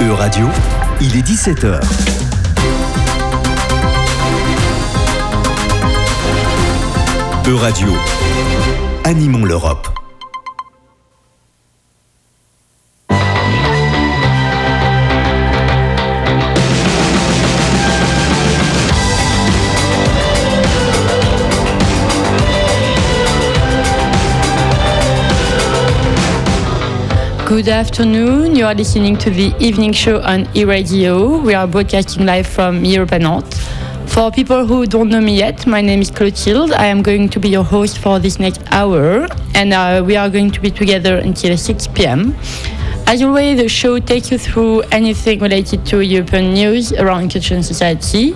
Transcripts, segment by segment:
E-Radio, il est 17h. E-Radio, animons l'Europe. Good afternoon. You are listening to the evening show on e-radio. We are broadcasting live from Europe and Nantes. For people who don't know me yet, my name is Clotilde. I am going to be your host for this next hour, and uh, we are going to be together until 6 p.m. As always, the show takes you through anything related to European news around culture and society.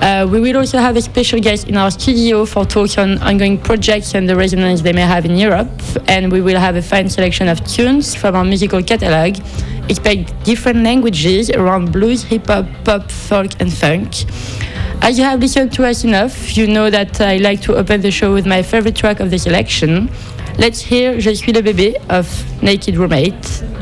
Uh, we will also have a special guest in our studio for talks on ongoing projects and the resonance they may have in Europe. And we will have a fine selection of tunes from our musical catalog. Expect different languages around blues, hip hop, pop, folk, and funk. As you have listened to us enough, you know that I like to open the show with my favorite track of the selection. Let's hear Je suis le bébé of Naked Roommate.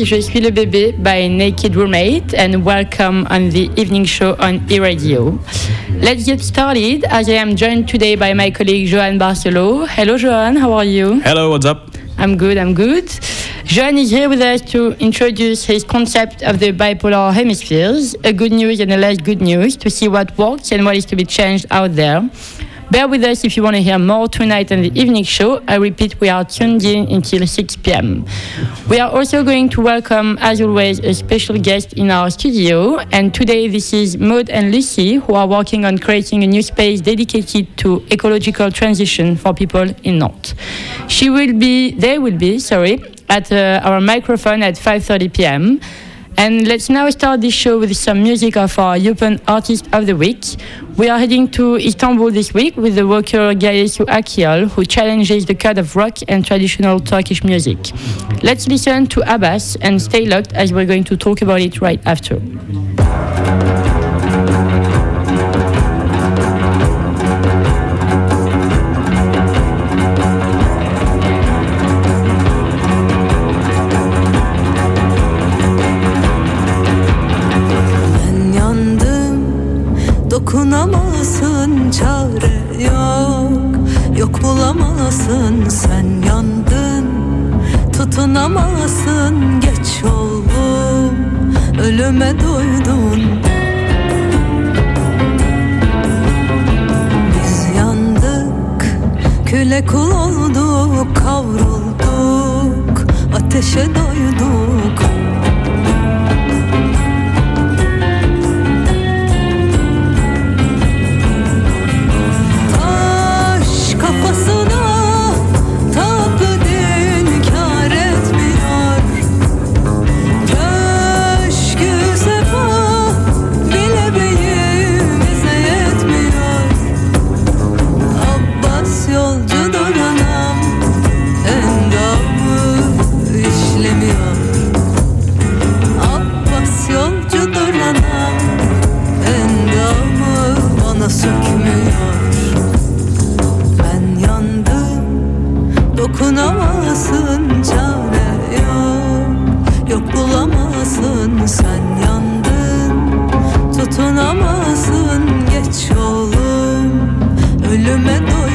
Was Je suis le bébé by Naked Roommate and welcome on the evening show on e-radio. Let's get started as I am joined today by my colleague Johan Barcelo. Hello Johan, how are you? Hello, what's up? I'm good, I'm good. Johan is here with us to introduce his concept of the bipolar hemispheres, a good news and a less good news, to see what works and what is to be changed out there. Bear with us if you want to hear more tonight on the evening show. I repeat, we are tuned in until 6 p.m. We are also going to welcome, as always, a special guest in our studio. And today, this is Maud and Lucy, who are working on creating a new space dedicated to ecological transition for people in Nantes. She will be, they will be, sorry, at uh, our microphone at 5:30 p.m. And let's now start this show with some music of our European Artist of the Week. We are heading to Istanbul this week with the worker Gayesu Akiol, who challenges the code of rock and traditional Turkish music. Let's listen to Abbas and stay locked as we're going to talk about it right after. Bulamazsın sen yandın. Tutunamazsın geç oldum Ölüme doydun Biz yandık Küle kul olduk Kavrulduk. Ateşe doyduk le matin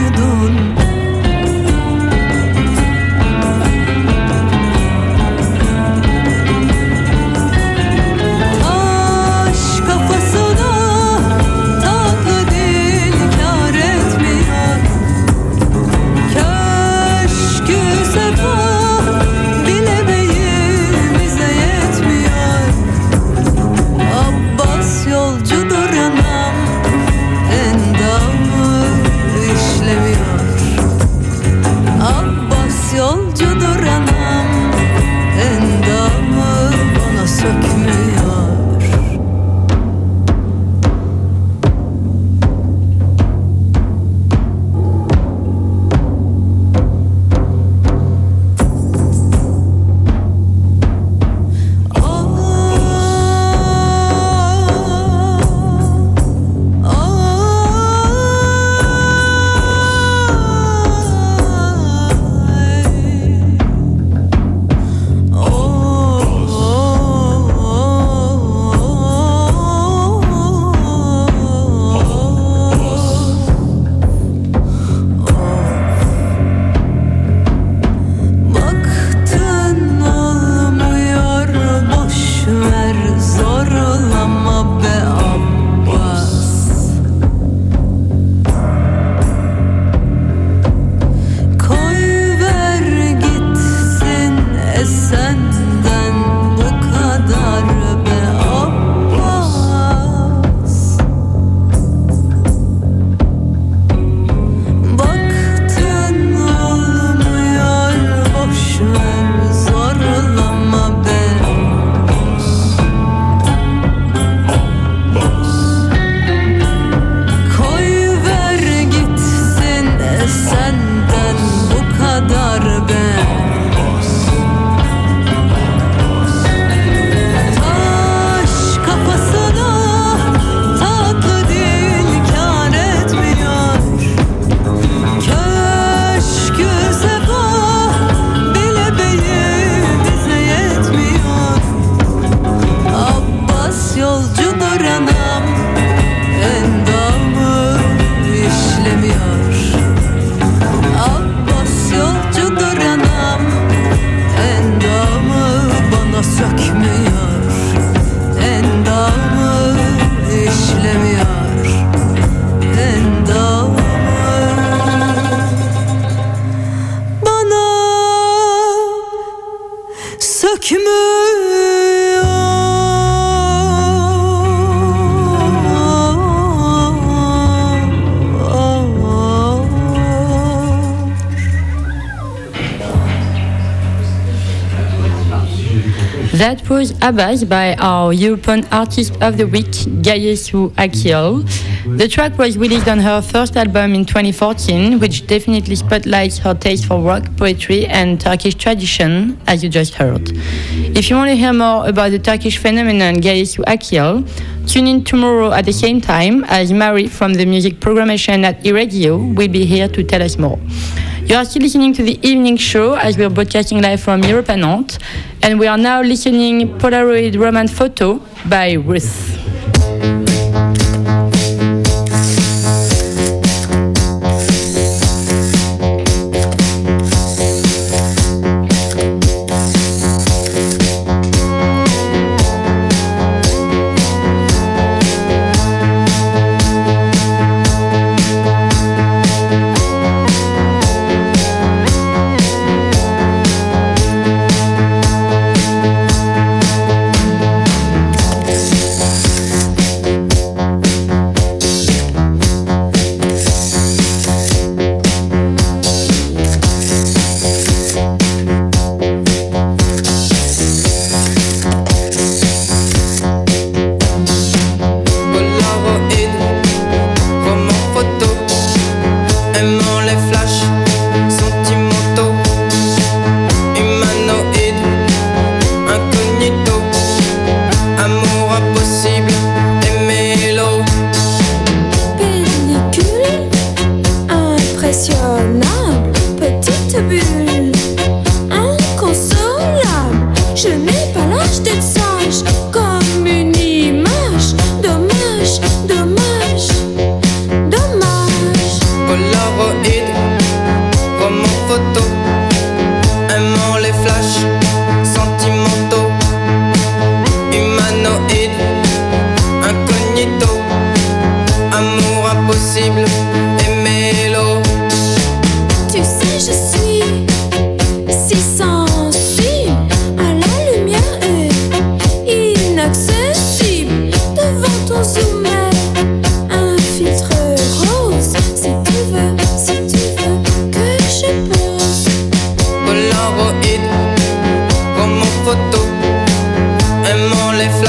That was Abbas by our European Artist of the Week, Gayesu Akil. The track was released on her first album in 2014, which definitely spotlights her taste for rock, poetry, and Turkish tradition, as you just heard. If you want to hear more about the Turkish phenomenon Gayesu Akil, tune in tomorrow at the same time as Mary from the music programmation at eRadio will be here to tell us more. You are still listening to the evening show as we are broadcasting live from Europe and Nantes, and we are now listening Polaroid Roman Photo by Ruth.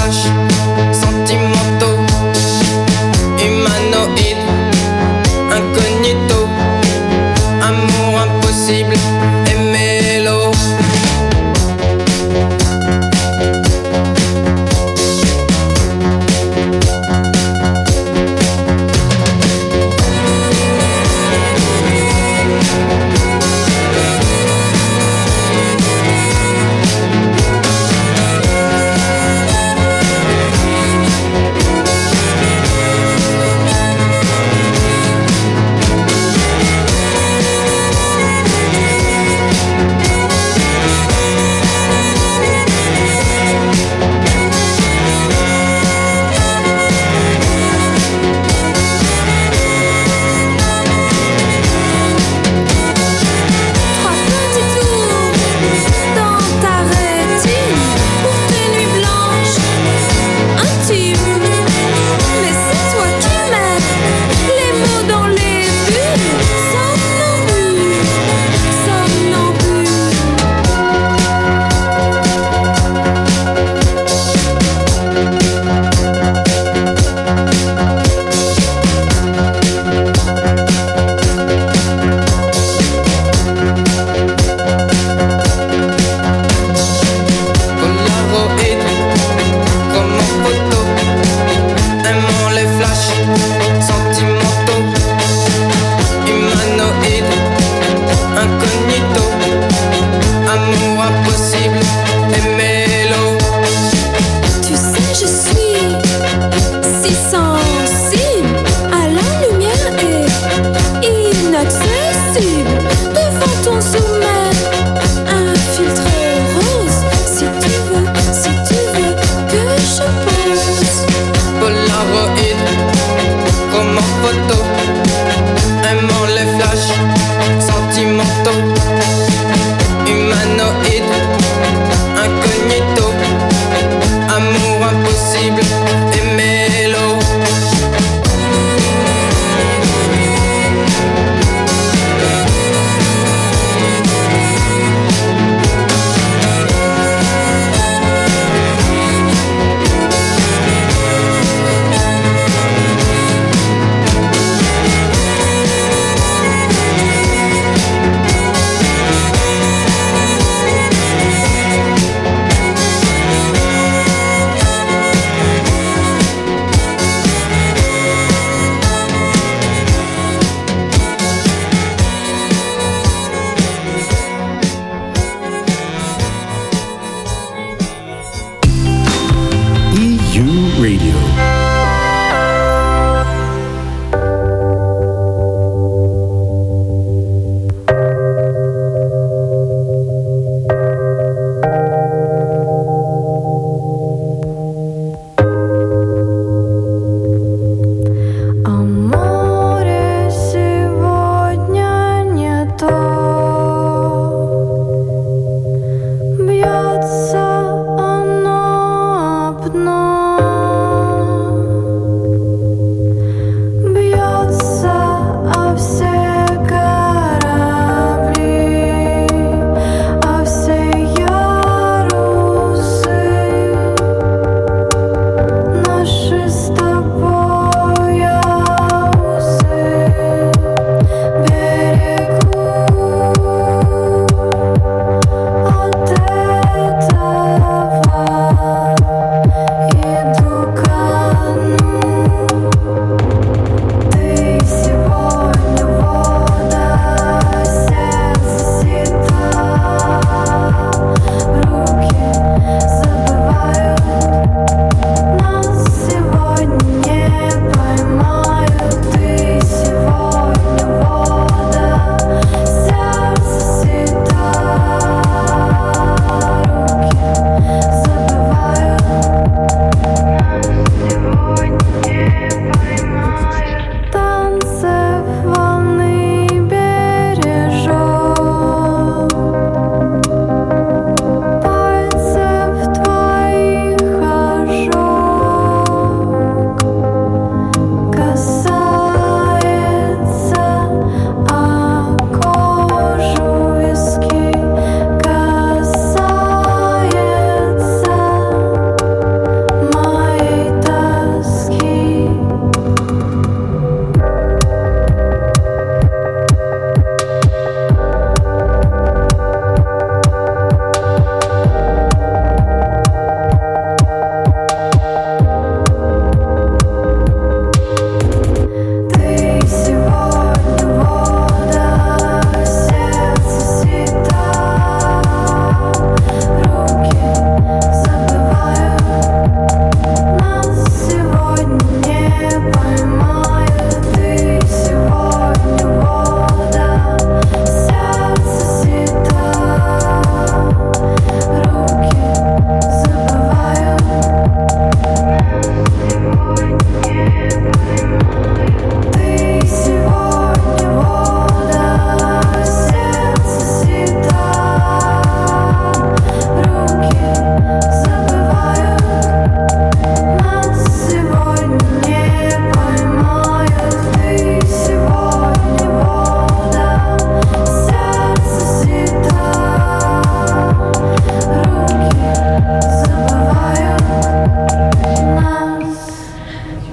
rush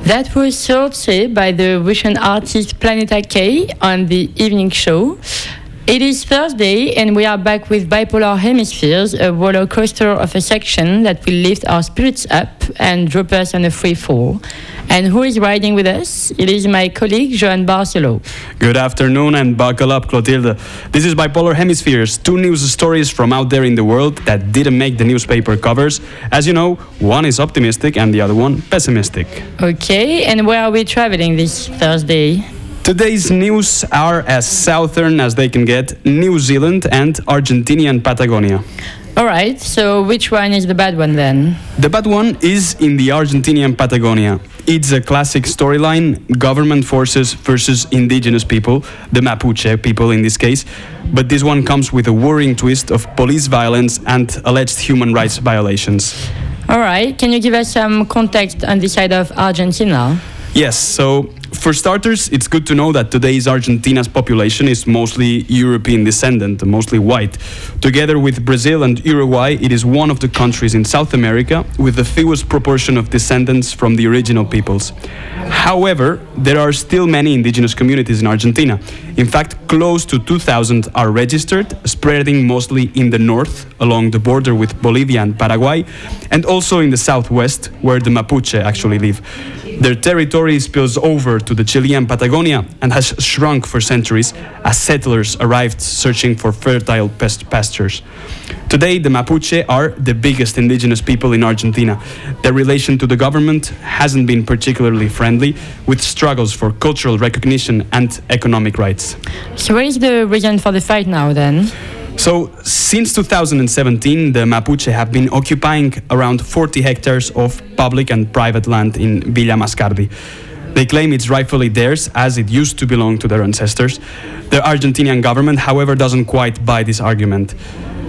That was Sorche by the Russian artist Planeta K on the evening show. It is Thursday, and we are back with Bipolar Hemispheres, a roller coaster of a section that will lift our spirits up and drop us on a free fall. And who is riding with us? It is my colleague, Joan Barcelo. Good afternoon and buckle up, Clotilde. This is Bipolar Hemispheres, two news stories from out there in the world that didn't make the newspaper covers. As you know, one is optimistic and the other one pessimistic. Okay, and where are we traveling this Thursday? Today's news are as southern as they can get New Zealand and Argentinian Patagonia. All right, so which one is the bad one then? The bad one is in the Argentinian Patagonia. It's a classic storyline government forces versus indigenous people, the Mapuche people in this case. But this one comes with a worrying twist of police violence and alleged human rights violations. All right, can you give us some context on the side of Argentina? Yes, so for starters, it's good to know that today's Argentina's population is mostly European descendant, mostly white. Together with Brazil and Uruguay, it is one of the countries in South America with the fewest proportion of descendants from the original peoples. However, there are still many indigenous communities in Argentina. In fact, close to 2,000 are registered, spreading mostly in the north, along the border with Bolivia and Paraguay, and also in the southwest, where the Mapuche actually live. Their territory spills over to the Chilean Patagonia and has shrunk for centuries as settlers arrived searching for fertile past- pastures. Today, the Mapuche are the biggest indigenous people in Argentina. Their relation to the government hasn't been particularly friendly, with struggles for cultural recognition and economic rights. So where is the reason for the fight now then? So, since 2017, the Mapuche have been occupying around 40 hectares of public and private land in Villa Mascardi. They claim it's rightfully theirs as it used to belong to their ancestors. The Argentinian government, however, doesn't quite buy this argument.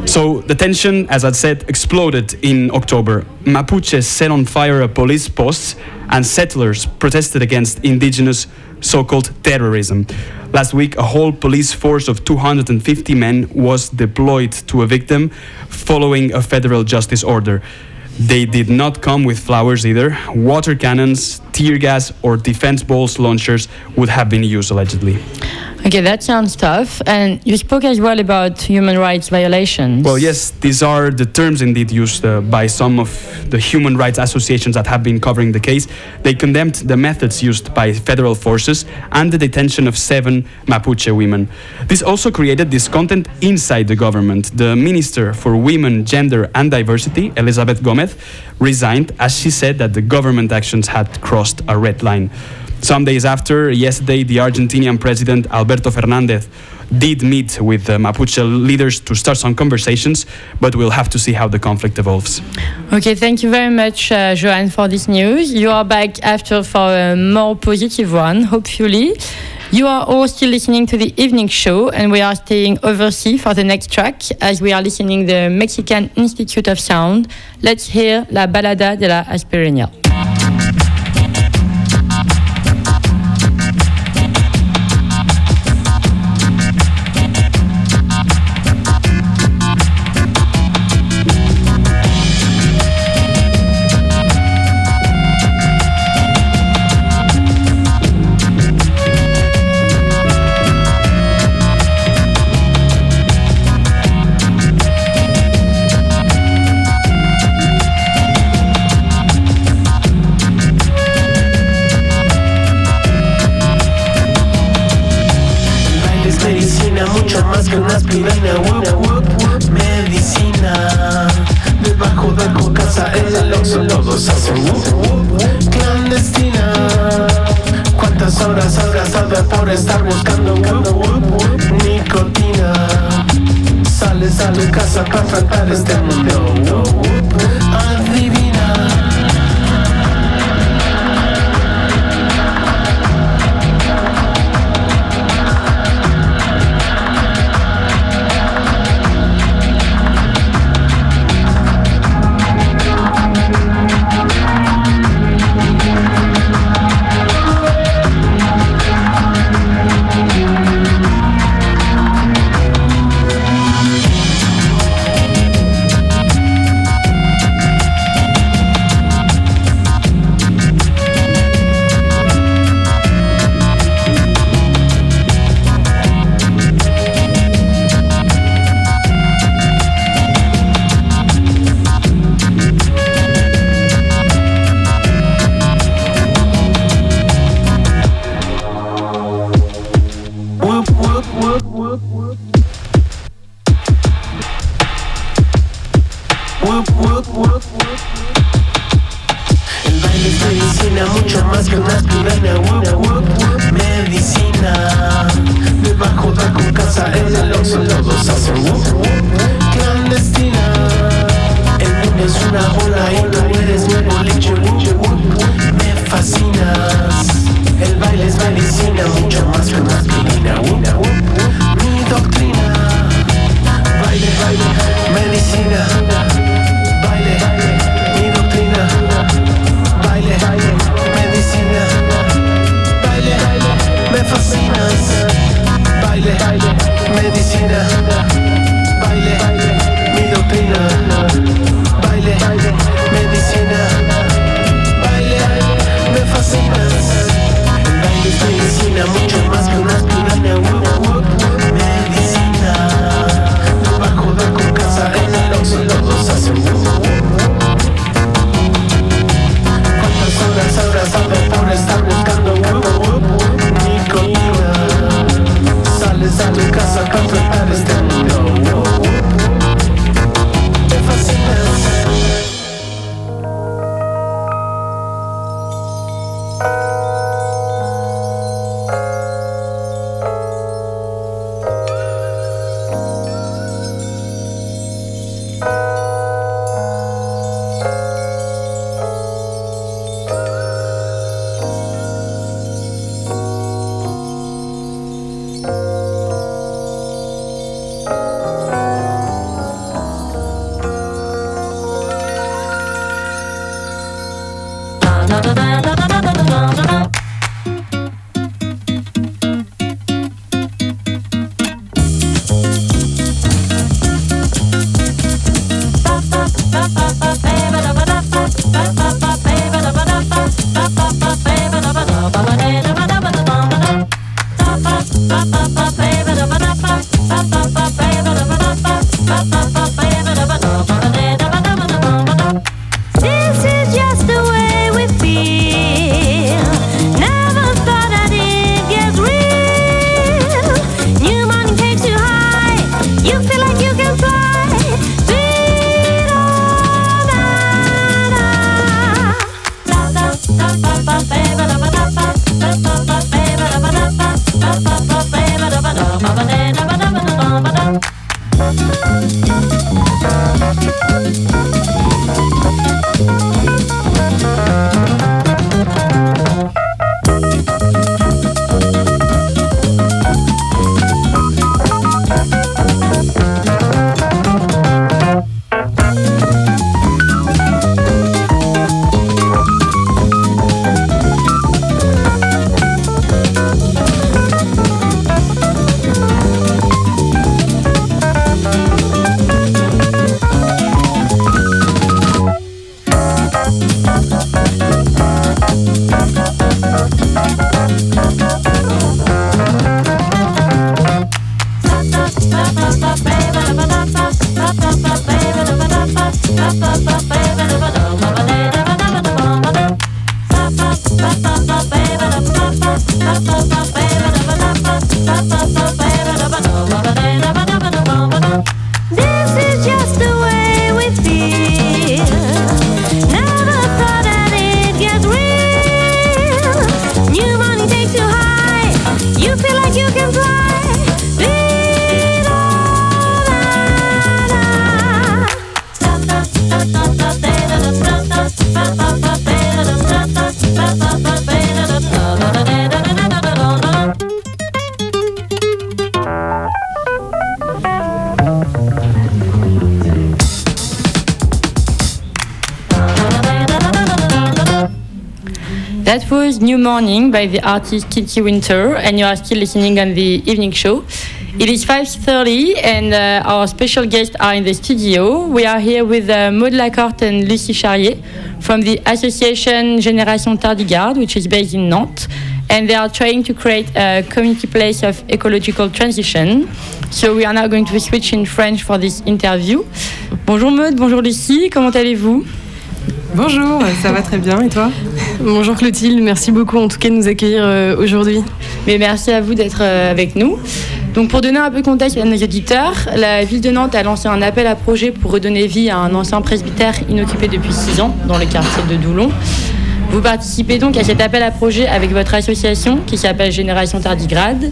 So the tension, as I said, exploded in October. Mapuche set on fire a police post and settlers protested against indigenous so-called terrorism. Last week, a whole police force of 250 men was deployed to evict them following a federal justice order. They did not come with flowers either. Water cannons, tear gas, or defense balls launchers would have been used allegedly. Okay, that sounds tough. And you spoke as well about human rights violations. Well, yes, these are the terms indeed used uh, by some of the human rights associations that have been covering the case. They condemned the methods used by federal forces and the detention of seven Mapuche women. This also created discontent inside the government. The Minister for Women, Gender and Diversity, Elizabeth Gomez, resigned as she said that the government actions had crossed a red line. Some days after, yesterday, the Argentinian president Alberto Fernandez did meet with the Mapuche leaders to start some conversations, but we'll have to see how the conflict evolves. Okay, thank you very much, uh, Joanne, for this news. You are back after for a more positive one, hopefully. You are all still listening to the evening show, and we are staying overseas for the next track as we are listening the Mexican Institute of Sound. Let's hear La Balada de la Aspireña. Medicina. Debajo de tu casa en el oxo todos hacen clandestina. ¿Cuántas horas has gastado por estar buscando whoop, whoop, nicotina? Sale, sale casa para enfrentar este mundo. Whoop, New Morning by the artist Kitty Winter, and you are still listening on the evening show. It is 5.30 and uh, our special guests are in the studio. We are here with uh, Maud Lacorte and Lucie Charrier from the association Génération Tardigarde, which is based in Nantes. And they are trying to create a community place of ecological transition. So we are now going to switch in French for this interview. Bonjour Maud, bonjour Lucie, comment allez-vous Bonjour, ça va très bien et toi Bonjour Clotilde, merci beaucoup en tout cas de nous accueillir euh, aujourd'hui. Mais merci à vous d'être euh, avec nous. Donc pour donner un peu de contexte à nos auditeurs, la ville de Nantes a lancé un appel à projet pour redonner vie à un ancien presbytère inoccupé depuis 6 ans dans le quartier de Doulon. Vous participez donc à cet appel à projet avec votre association qui s'appelle Génération Tardigrade.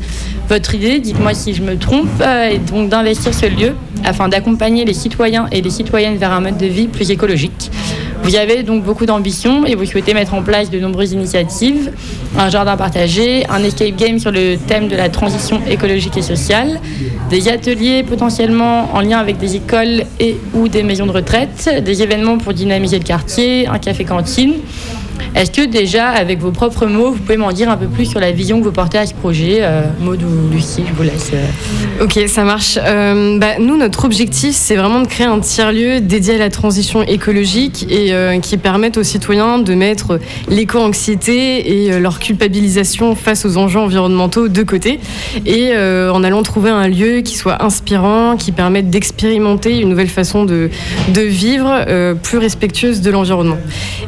Votre idée, dites-moi si je me trompe, euh, est donc d'investir ce lieu afin d'accompagner les citoyens et les citoyennes vers un mode de vie plus écologique. Vous avez donc beaucoup d'ambition et vous souhaitez mettre en place de nombreuses initiatives, un jardin partagé, un escape game sur le thème de la transition écologique et sociale, des ateliers potentiellement en lien avec des écoles et ou des maisons de retraite, des événements pour dynamiser le quartier, un café-cantine. Est-ce que déjà, avec vos propres mots, vous pouvez m'en dire un peu plus sur la vision que vous portez à ce projet euh, Maud ou Lucie, je vous laisse. euh. Ok, ça marche. Euh, bah, nous, notre objectif, c'est vraiment de créer un tiers-lieu dédié à la transition écologique et euh, qui permette aux citoyens de mettre l'éco-anxiété et leur culpabilisation face aux enjeux environnementaux de côté et en allant trouver un lieu qui soit inspirant, qui permette d'expérimenter une nouvelle façon de, de vivre plus respectueuse de l'environnement.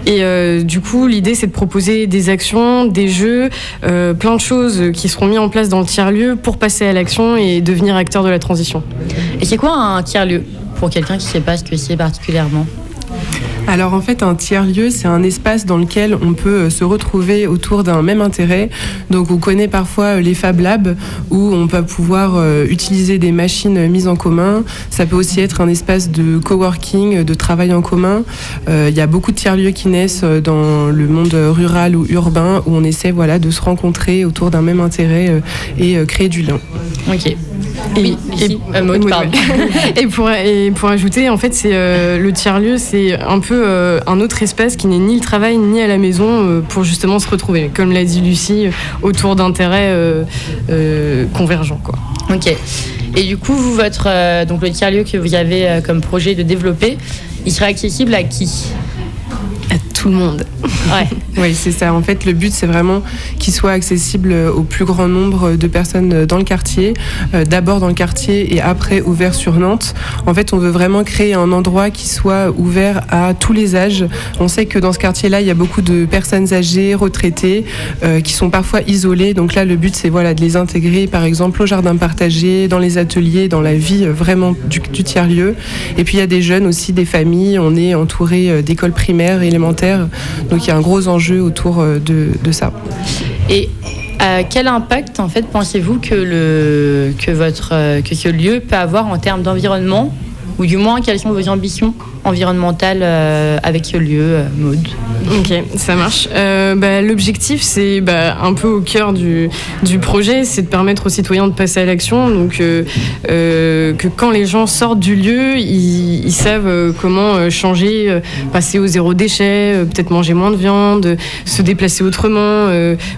Et du coup, l'idée, c'est de proposer des actions, des jeux, euh, plein de choses qui seront mis en place dans le tiers-lieu pour passer à l'action et devenir acteur de la transition. Et c'est quoi un tiers-lieu pour quelqu'un qui ne sait pas ce que c'est particulièrement? Alors en fait, un tiers-lieu, c'est un espace dans lequel on peut euh, se retrouver autour d'un même intérêt. Donc on connaît parfois euh, les Fab Labs où on peut pouvoir euh, utiliser des machines mises en commun. Ça peut aussi être un espace de coworking, de travail en commun. Euh, Il y a beaucoup de tiers-lieux qui naissent dans le monde rural ou urbain où on essaie voilà, de se rencontrer autour d'un même intérêt et créer du lien. Ok. Oui, euh, Maud, ouais. et, pour, et pour ajouter, en fait, c'est euh, le tiers-lieu, c'est un peu euh, un autre espace qui n'est ni le travail ni à la maison euh, pour justement se retrouver, comme l'a dit Lucie, euh, autour d'intérêts convergents. Quoi. Ok. Et du coup, vous, votre, donc le tiers-lieu que vous avez comme projet de développer, il serait accessible à qui? Tout le monde. Ouais. Oui, c'est ça. En fait, le but, c'est vraiment qu'il soit accessible au plus grand nombre de personnes dans le quartier. Euh, D'abord dans le quartier et après ouvert sur Nantes. En fait, on veut vraiment créer un endroit qui soit ouvert à tous les âges. On sait que dans ce quartier-là, il y a beaucoup de personnes âgées, retraitées, euh, qui sont parfois isolées. Donc là, le but, c'est voilà, de les intégrer, par exemple, au jardin partagé, dans les ateliers, dans la vie euh, vraiment du, du tiers-lieu. Et puis, il y a des jeunes aussi, des familles. On est entouré euh, d'écoles primaires, élémentaires. Donc, il y a un gros enjeu autour euh, de, ça. Et euh, quel impact, en fait, pensez-vous euh, que ce lieu peut avoir en termes d'environnement? Ou du moins, quelles sont vos ambitions? Environnementales euh, avec ce lieu, euh, Maud Ok, ça marche. Euh, bah, L'objectif, c'est bah, un peu au cœur du, projet, c'est de permettre aux citoyens de passer à l'action. Donc, que quand les gens sortent du lieu, ils, savent comment changer, passer au zéro déchet, peut-être manger moins de viande, se déplacer autrement.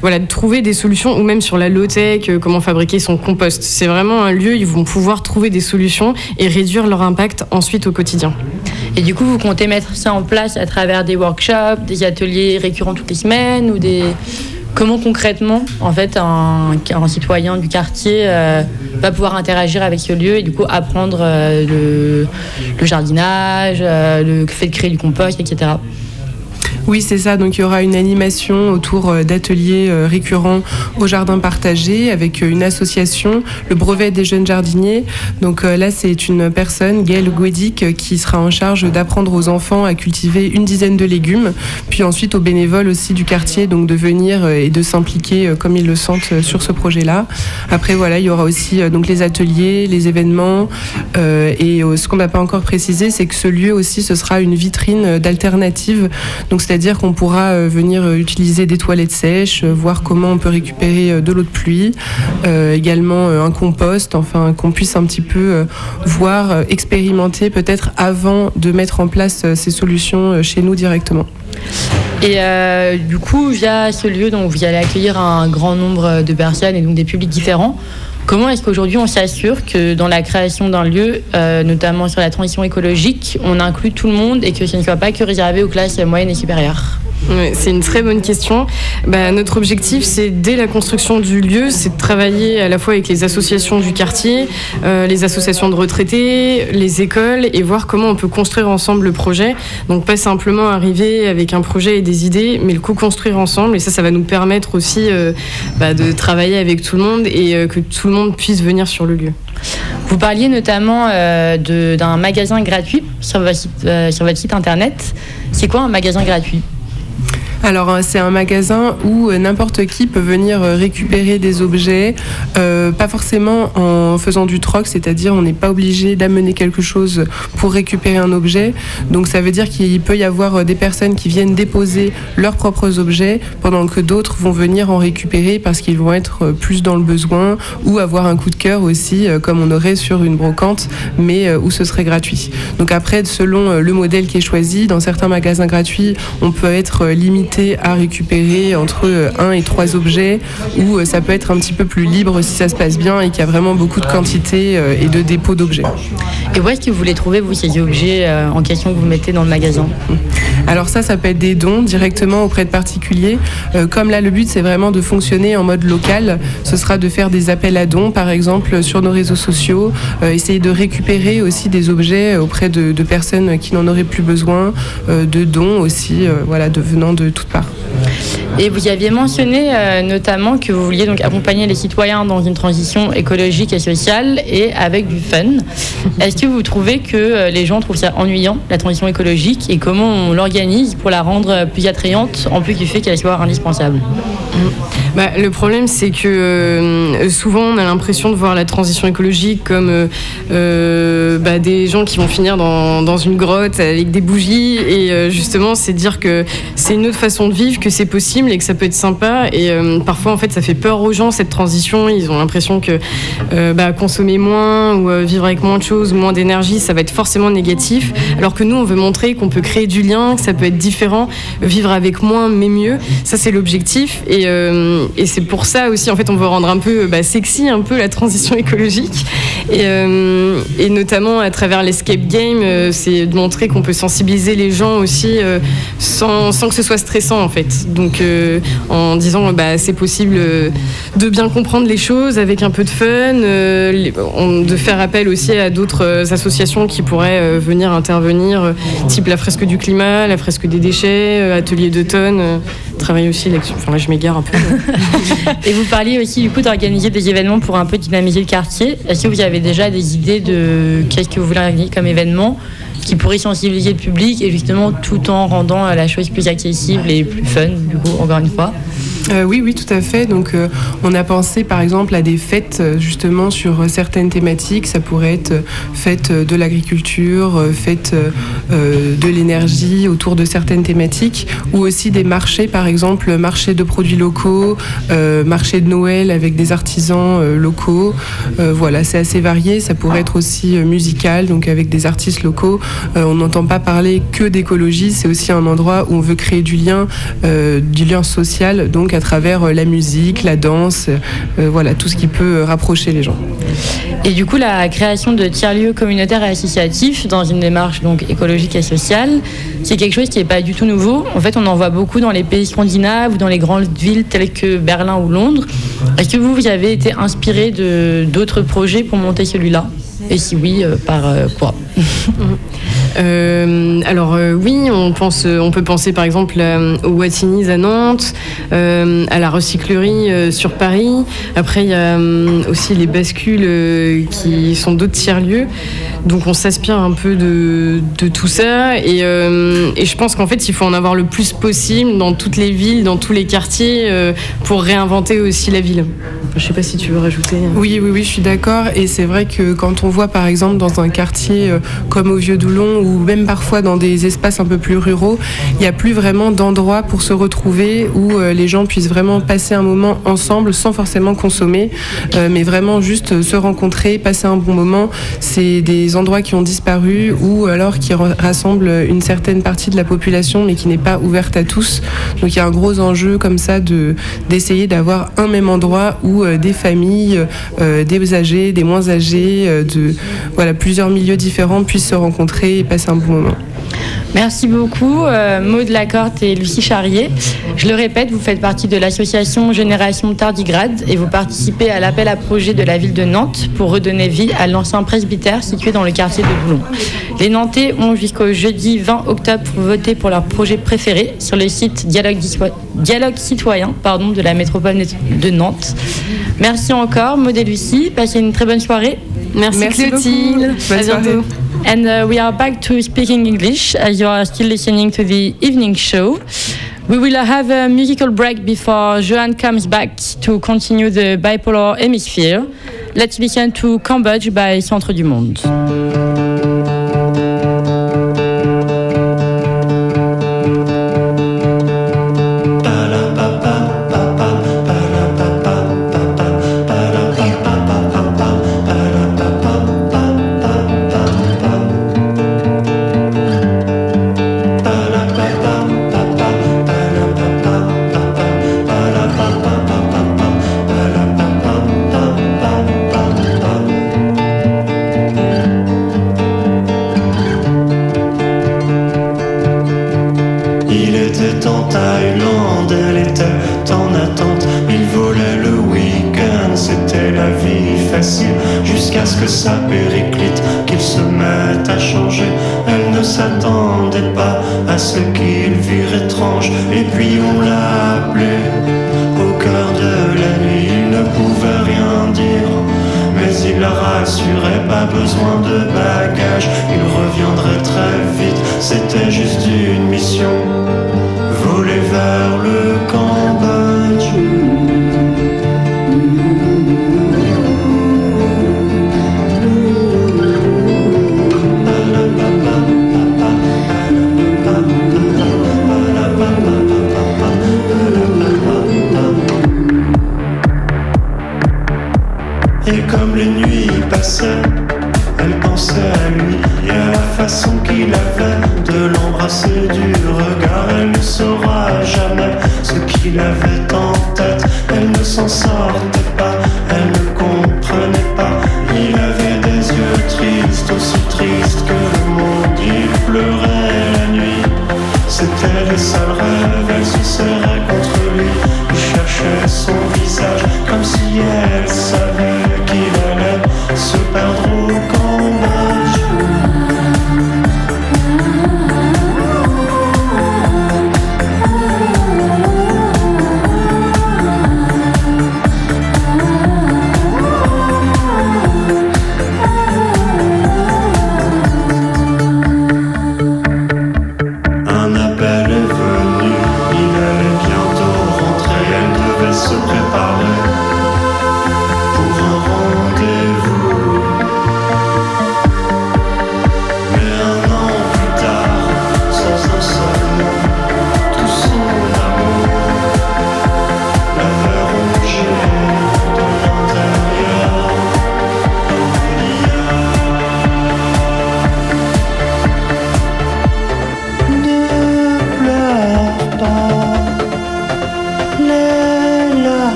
voilà, trouver des solutions, ou même sur la low-tech, comment fabriquer son compost. C'est vraiment un lieu, ils vont pouvoir trouver des solutions et réduire leur impact ensuite au quotidien. Et du coup, vous comptez mettre ça en place à travers des workshops, des ateliers récurrents toutes les semaines ou des... Comment concrètement, en fait, un, citoyen du quartier euh, va pouvoir interagir avec ce lieu et du coup apprendre euh, le, le jardinage, euh, le fait de créer du compost, etc. Oui, c'est ça. Donc il y aura une animation autour euh, d'ateliers euh, récurrents au jardin partagé avec euh, une association, le brevet des jeunes jardiniers. Donc là, c'est une personne, Gaëlle Guédic, qui sera en charge d'apprendre aux enfants à cultiver une dizaine de légumes, puis ensuite aux bénévoles aussi du quartier, donc de venir et de s'impliquer comme ils le sentent sur ce projet-là. Après, voilà, il y aura aussi donc les ateliers, les événements, et ce qu'on n'a pas encore précisé, c'est que ce lieu aussi, ce sera une vitrine d'alternatives. Donc c'est-à-dire qu'on pourra euh, venir euh, utiliser des toilettes sèches, euh, voir comment on peut récupérer de l'eau de pluie, également un compost, enfin qu'on puisse un petit peu voir, expérimenter peut-être avant de mettre en place ces solutions chez nous directement. Et du coup, via ce lieu, donc, vous allez accueillir un grand nombre de personnes et donc des publics différents. Comment est-ce qu'aujourd'hui on s'assure que dans la création d'un lieu, euh, notamment sur la transition écologique, on inclut tout le monde et que ce ne soit pas que réservé aux classes moyennes et supérieures? C'est une très bonne question. Bah, notre objectif, c'est dès la construction du lieu, c'est de travailler à la fois avec les associations du quartier, euh, les associations de retraités, les écoles, et voir comment on peut construire ensemble le projet. Donc pas simplement arriver avec un projet et des idées, mais le co-construire ensemble. Et ça, ça va nous permettre aussi euh, bah, de travailler avec tout le monde et que tout le monde puisse venir sur le lieu. Vous parliez notamment euh, d'un magasin gratuit euh, sur votre site internet. C'est quoi un magasin gratuit? Alors euh, c'est un magasin où euh, n'importe qui peut venir euh, récupérer des objets, pas forcément en faisant du troc, c'est-à-dire on n'est pas obligé d'amener quelque chose pour récupérer un objet. Donc ça veut dire qu'il peut y avoir des personnes qui viennent déposer leurs propres objets pendant que d'autres vont venir en récupérer parce qu'ils vont être plus dans le besoin ou avoir un coup de cœur aussi comme on aurait sur une brocante mais où ce serait gratuit. Donc après selon le modèle qui est choisi, dans certains magasins gratuits, on peut être euh, limité à récupérer entre euh, un et trois objets ou euh, ça peut être un petit peu plus libre si ça se passe bien et qu'il y a vraiment beaucoup de quantité euh, et de dépôts d'objets. Et où est-ce que vous les trouvez, vous, ces objets euh, en question que vous mettez dans le magasin? Alors ça, ça peut être des dons directement auprès de particuliers. Euh, comme là, le but, c'est vraiment de fonctionner en mode local. Ce sera de faire des appels à dons, par exemple, sur nos réseaux sociaux. Euh, essayer de récupérer aussi des objets auprès de, de personnes qui n'en auraient plus besoin. euh, de dons aussi, euh, voilà, de venant de toutes parts. Et vous y aviez mentionné euh, notamment que vous vouliez donc accompagner les citoyens dans une transition écologique et sociale et avec du fun. Est-ce que vous trouvez que euh, les gens trouvent ça ennuyant, la transition écologique, et comment on l'organise pour la rendre euh, plus attrayante, en plus du fait qu'elle soit indispensable? Bah, le problème, c'est que euh, souvent, on a l'impression de voir la transition écologique comme euh, euh, bah, des gens qui vont finir dans, une grotte avec des bougies. Et justement, c'est dire que c'est une autre façon de vivre, que c'est possible et que ça peut être sympa. Et parfois, en fait, ça fait peur aux gens, cette transition. Ils ont l'impression que bah, consommer moins ou vivre avec moins de choses, moins d'énergie, ça va être forcément négatif. Alors que nous, on veut montrer qu'on peut créer du lien, que ça peut être différent, vivre avec moins mais mieux. Ça, c'est l'objectif. Et, et c'est pour ça aussi, en fait, on veut rendre un peu bah, sexy un peu la transition écologique. Et, euh, et notamment à travers l'escape game, euh, c'est de montrer qu'on peut sensibiliser les gens aussi euh, sans, sans que ce soit stressant en fait. Donc euh, en disant bah, c'est possible euh, de bien comprendre les choses avec un peu de fun, euh, de faire appel aussi à d'autres euh, associations qui pourraient euh, venir intervenir, euh, type la fresque du climat, la fresque des déchets, euh, atelier d'automne, euh, travailler aussi. Enfin là je m'égare un peu. Et vous parliez aussi du coup d'organiser des événements pour un peu dynamiser le quartier. Est-ce que vous avez déjà des idées de qu'est-ce que vous voulez organiser comme événement qui pourrait sensibiliser le public et justement tout en rendant la chose plus accessible et plus fun, du coup, encore une fois? Euh, oui, oui, tout à fait. Donc, euh, on a pensé par exemple à des fêtes euh, justement sur certaines thématiques. Ça pourrait être fête de l'agriculture, fête de l'énergie autour de certaines thématiques, ou aussi des marchés, par exemple, marché de produits locaux, marché de Noël avec des artisans locaux. Voilà, c'est assez varié. Ça pourrait être aussi musical, donc avec des artistes locaux. On n'entend pas parler que d'écologie. C'est aussi un endroit où on veut créer du lien, du lien social, donc à travers euh, la musique, la danse, euh, voilà, tout ce qui peut euh, rapprocher les gens. Et du coup, la création de tiers-lieux communautaires et associatifs dans une démarche donc écologique et sociale, c'est quelque chose qui n'est pas du tout nouveau. En fait, on en voit beaucoup dans les pays scandinaves ou dans les grandes villes telles que Berlin ou Londres. Est-ce que vous, vous avez été inspiré de d'autres projets pour monter celui-là? Et si oui, euh, par euh, quoi Euh, alors euh, oui, on pense, on peut penser par exemple euh, au Wattinis à Nantes, euh, à la recyclerie euh, sur Paris. Après, il y a euh, aussi les bascules euh, qui sont d'autres tiers-lieux. Donc on s'inspire un peu de, de tout ça. Et, euh, et je pense qu'en fait, il faut en avoir le plus possible dans toutes les villes, dans tous les quartiers, euh, pour réinventer aussi la ville. Je sais pas si tu veux rajouter. Oui, oui, oui, je suis d'accord. Et c'est vrai que quand on voit, par exemple, dans un quartier euh, comme au Vieux-Doulon, ou même parfois dans des espaces un peu plus ruraux, il n'y a plus vraiment d'endroits pour se retrouver où euh, les gens puissent vraiment passer un moment ensemble sans forcément consommer, euh, mais vraiment juste se rencontrer, passer un bon moment. C'est des endroits qui ont disparu ou alors qui ra- rassemblent une certaine partie de la population, mais qui n'est pas ouverte à tous. Donc il y a un gros enjeu comme ça de d'essayer d'avoir un même endroit où des familles, des âgés, des moins âgés, euh, voilà plusieurs milieux différents puissent se rencontrer et passer un bon moment. Merci beaucoup, euh, Maud Lacorte et Lucie Charrier. Je le répète, vous faites partie de l'association Génération Tardigrade et vous participez à l'appel à projet de la ville de Nantes pour redonner vie à l'ancien presbytère situé dans le quartier de Boulon. Les Nantais ont jusqu'au jeudi 20 octobre pour voter pour leur projet préféré sur le site Dialogue, Citoyen de la métropole de Nantes. Merci encore, Maud et Lucie. Passez une très bonne soirée. Merci, Merci Clotilde. À bientôt. And uh, we are back to speaking English as you are still listening to the evening show. We will have a musical break before Johan comes back to continue the bipolar hemisphere. Let's listen to Cambodge by Centre du Monde.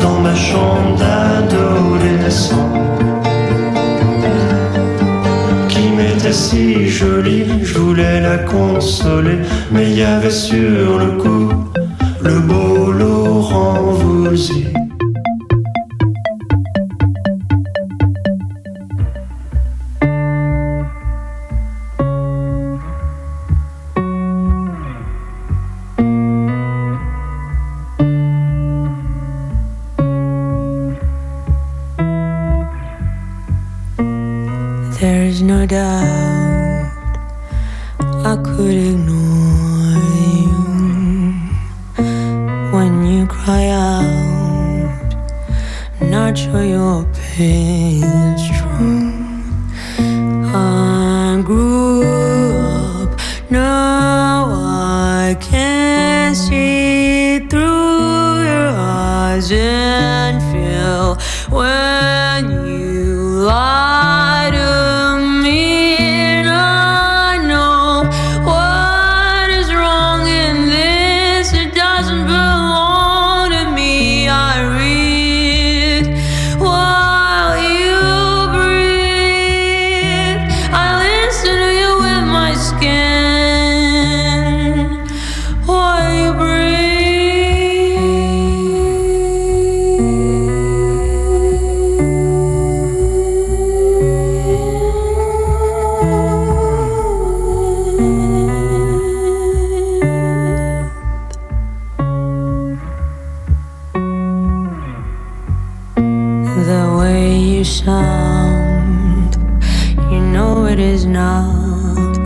dans ma chambre d'adolescent. Qui m'était si jolie, je voulais la consoler, mais il y avait sur le coup le beau Laurent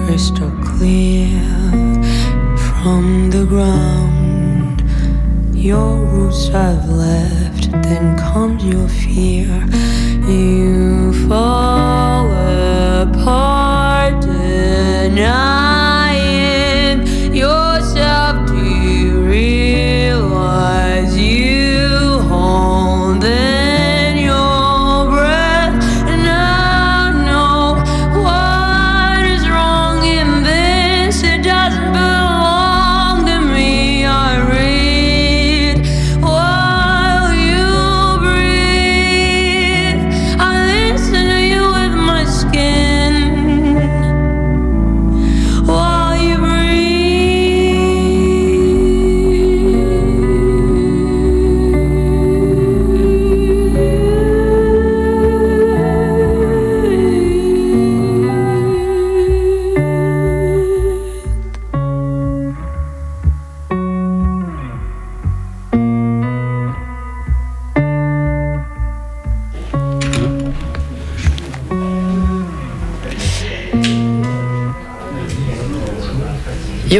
crystal clear from the ground. Your roots I've left, then comes your fear. You fall apart and I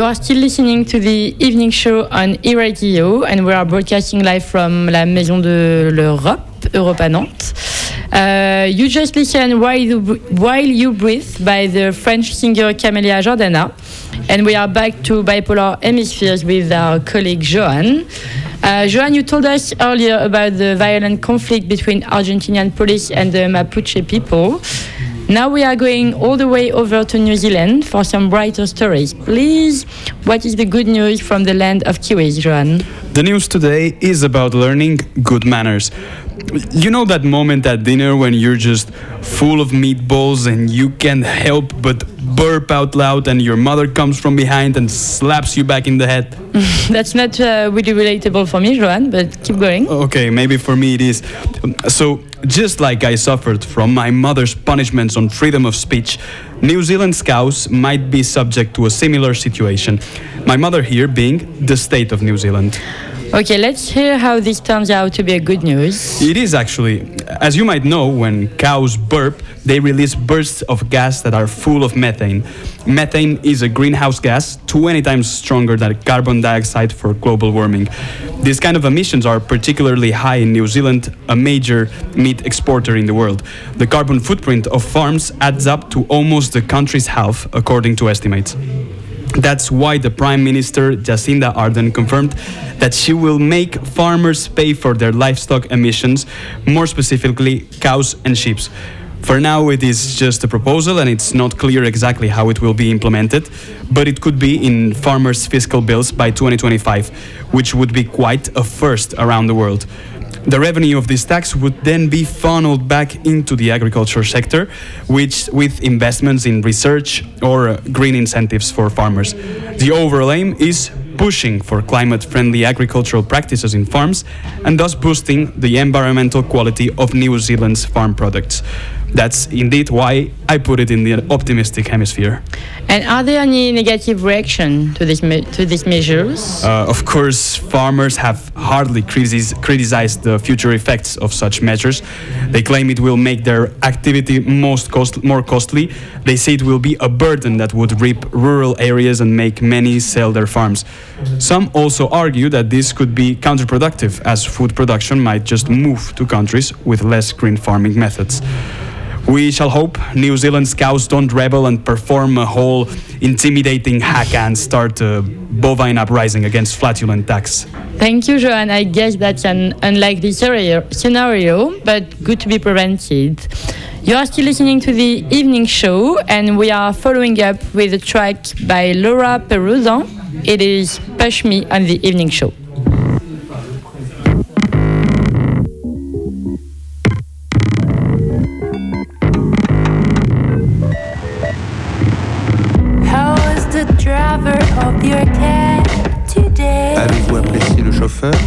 are still listening to the evening show on e-radio, and we are broadcasting live from la Maison de l'Europe, Europe à Nantes. Uh, you just listened While You, While you Breathe by the French singer Camélia Jordana. And we are back to Bipolar Hemispheres with our colleague Joan. Uh, you told us earlier about the violent conflict between Argentinian police and the Mapuche people. Now we are going all the way over to New Zealand for some brighter stories. Please, what is the good news from the land of Kiwis, Johan? The news today is about learning good manners. You know that moment at dinner when you're just full of meatballs and you can't help but burp out loud and your mother comes from behind and slaps you back in the head? That's not uh, really relatable for me, Johan, but keep going. Okay, maybe for me it is. So, just like I suffered from my mother's punishments on freedom of speech, New Zealand's cows might be subject to a similar situation. My mother here being the state of New Zealand. Okay, let's hear how this turns out to be a good news. It is actually. As you might know, when cows burp, they release bursts of gas that are full of methane. Methane is a greenhouse gas 20 times stronger than carbon dioxide for global warming. These kind of emissions are particularly high in New Zealand, a major meat exporter in the world. The carbon footprint of farms adds up to almost the country's half, according to estimates. That's why the Prime Minister Jacinda Ardern confirmed that she will make farmers pay for their livestock emissions, more specifically cows and sheep. For now, it is just a proposal and it's not clear exactly how it will be implemented, but it could be in farmers' fiscal bills by 2025, which would be quite a first around the world. The revenue of this tax would then be funneled back into the agriculture sector, which with investments in research or uh, green incentives for farmers. The overall aim is pushing for climate-friendly agricultural practices in farms and thus boosting the environmental quality of New Zealand's farm products. That's indeed why I put it in the optimistic hemisphere. And are there any negative reaction to this to these measures? Uh, of course, farmers have hardly criticized the future effects of such measures. They claim it will make their activity most cost- more costly. They say it will be a burden that would rip rural areas and make many sell their farms. Some also argue that this could be counterproductive, as food production might just move to countries with less green farming methods. We shall hope New Zealand cows don't rebel and perform a whole intimidating hack and start a bovine uprising against flatulent tax. Thank you, Johan. I guess that's an unlikely scenario, but good to be prevented. You are still listening to the evening show, and we are following up with a track by Laura Peruzan. It is Push Me on the evening show.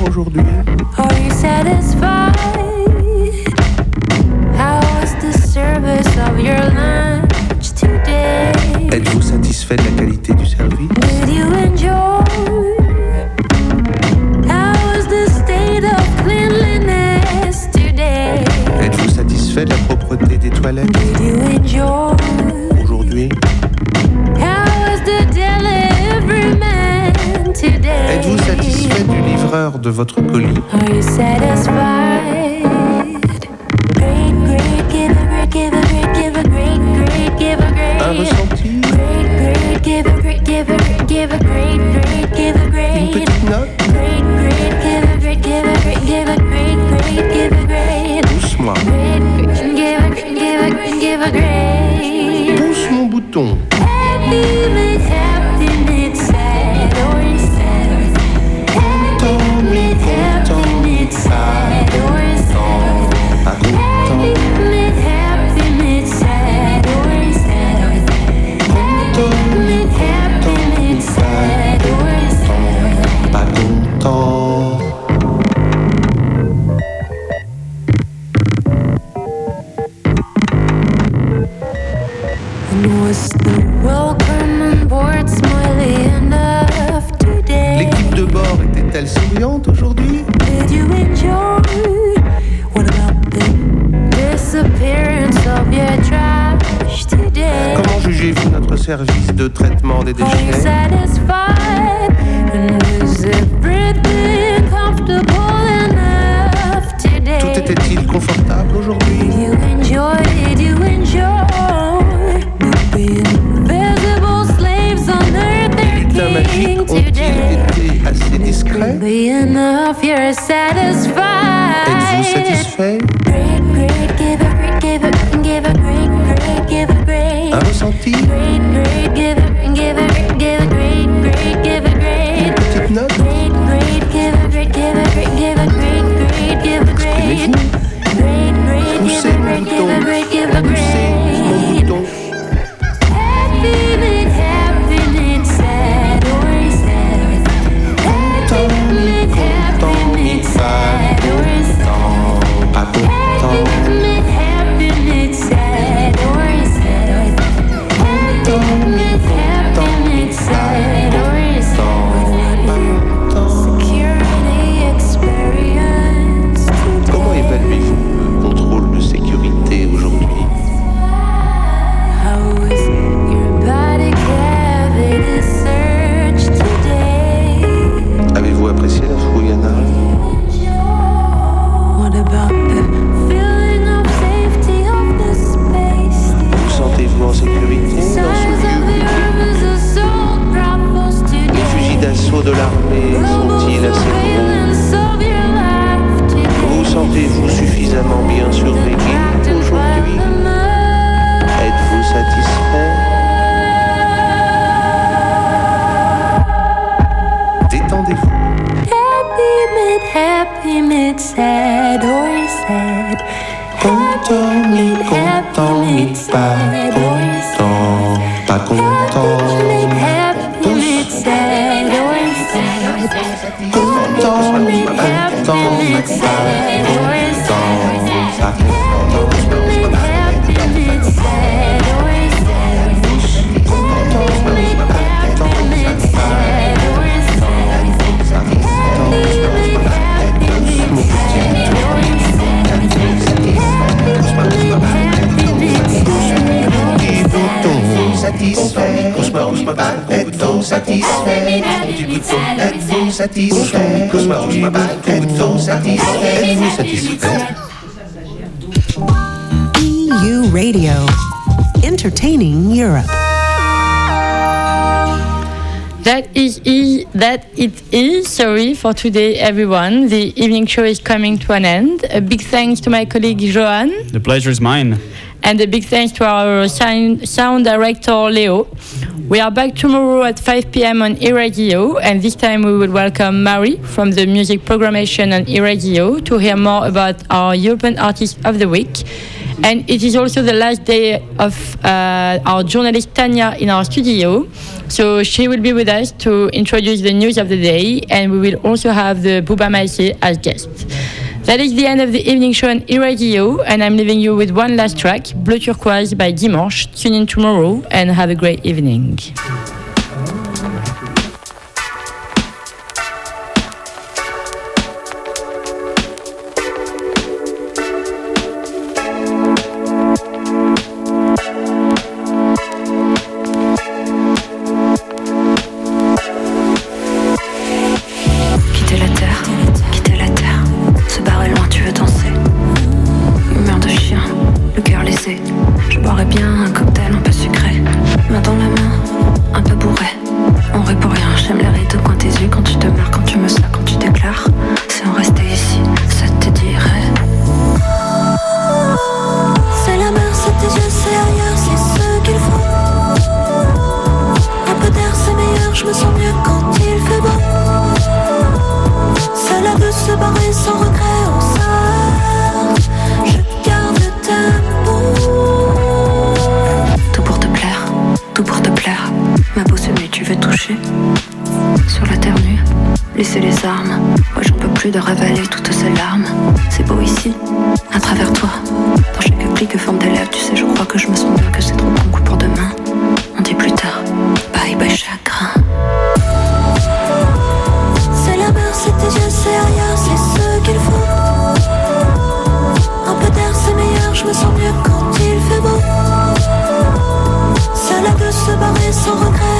Aujourd'hui Are you satisfied? How was the service of your lunch today? Êtes-vous satisfait de la qualité give a great, great, give a Une great. petite note Great, for today, everyone. The evening show is coming to an end. A big thanks to my colleague Johan. The pleasure is mine. And a big thanks to our sound director Leo. We are back tomorrow at 5 p.m. on Iradio, and this time we will welcome Marie from the music programmation on Iradio to hear more about our European Artist of the Week. And it is also the last day of uh, our journalist Tanya in our studio. So she will be with us to introduce the news of the day, and we will also have the Buba Maïsé as guest. That is the end of the evening show on E-Radio, and I'm leaving you with one last track, Bleu Turquoise by Dimanche. Tune in tomorrow and have a great evening. sans regret.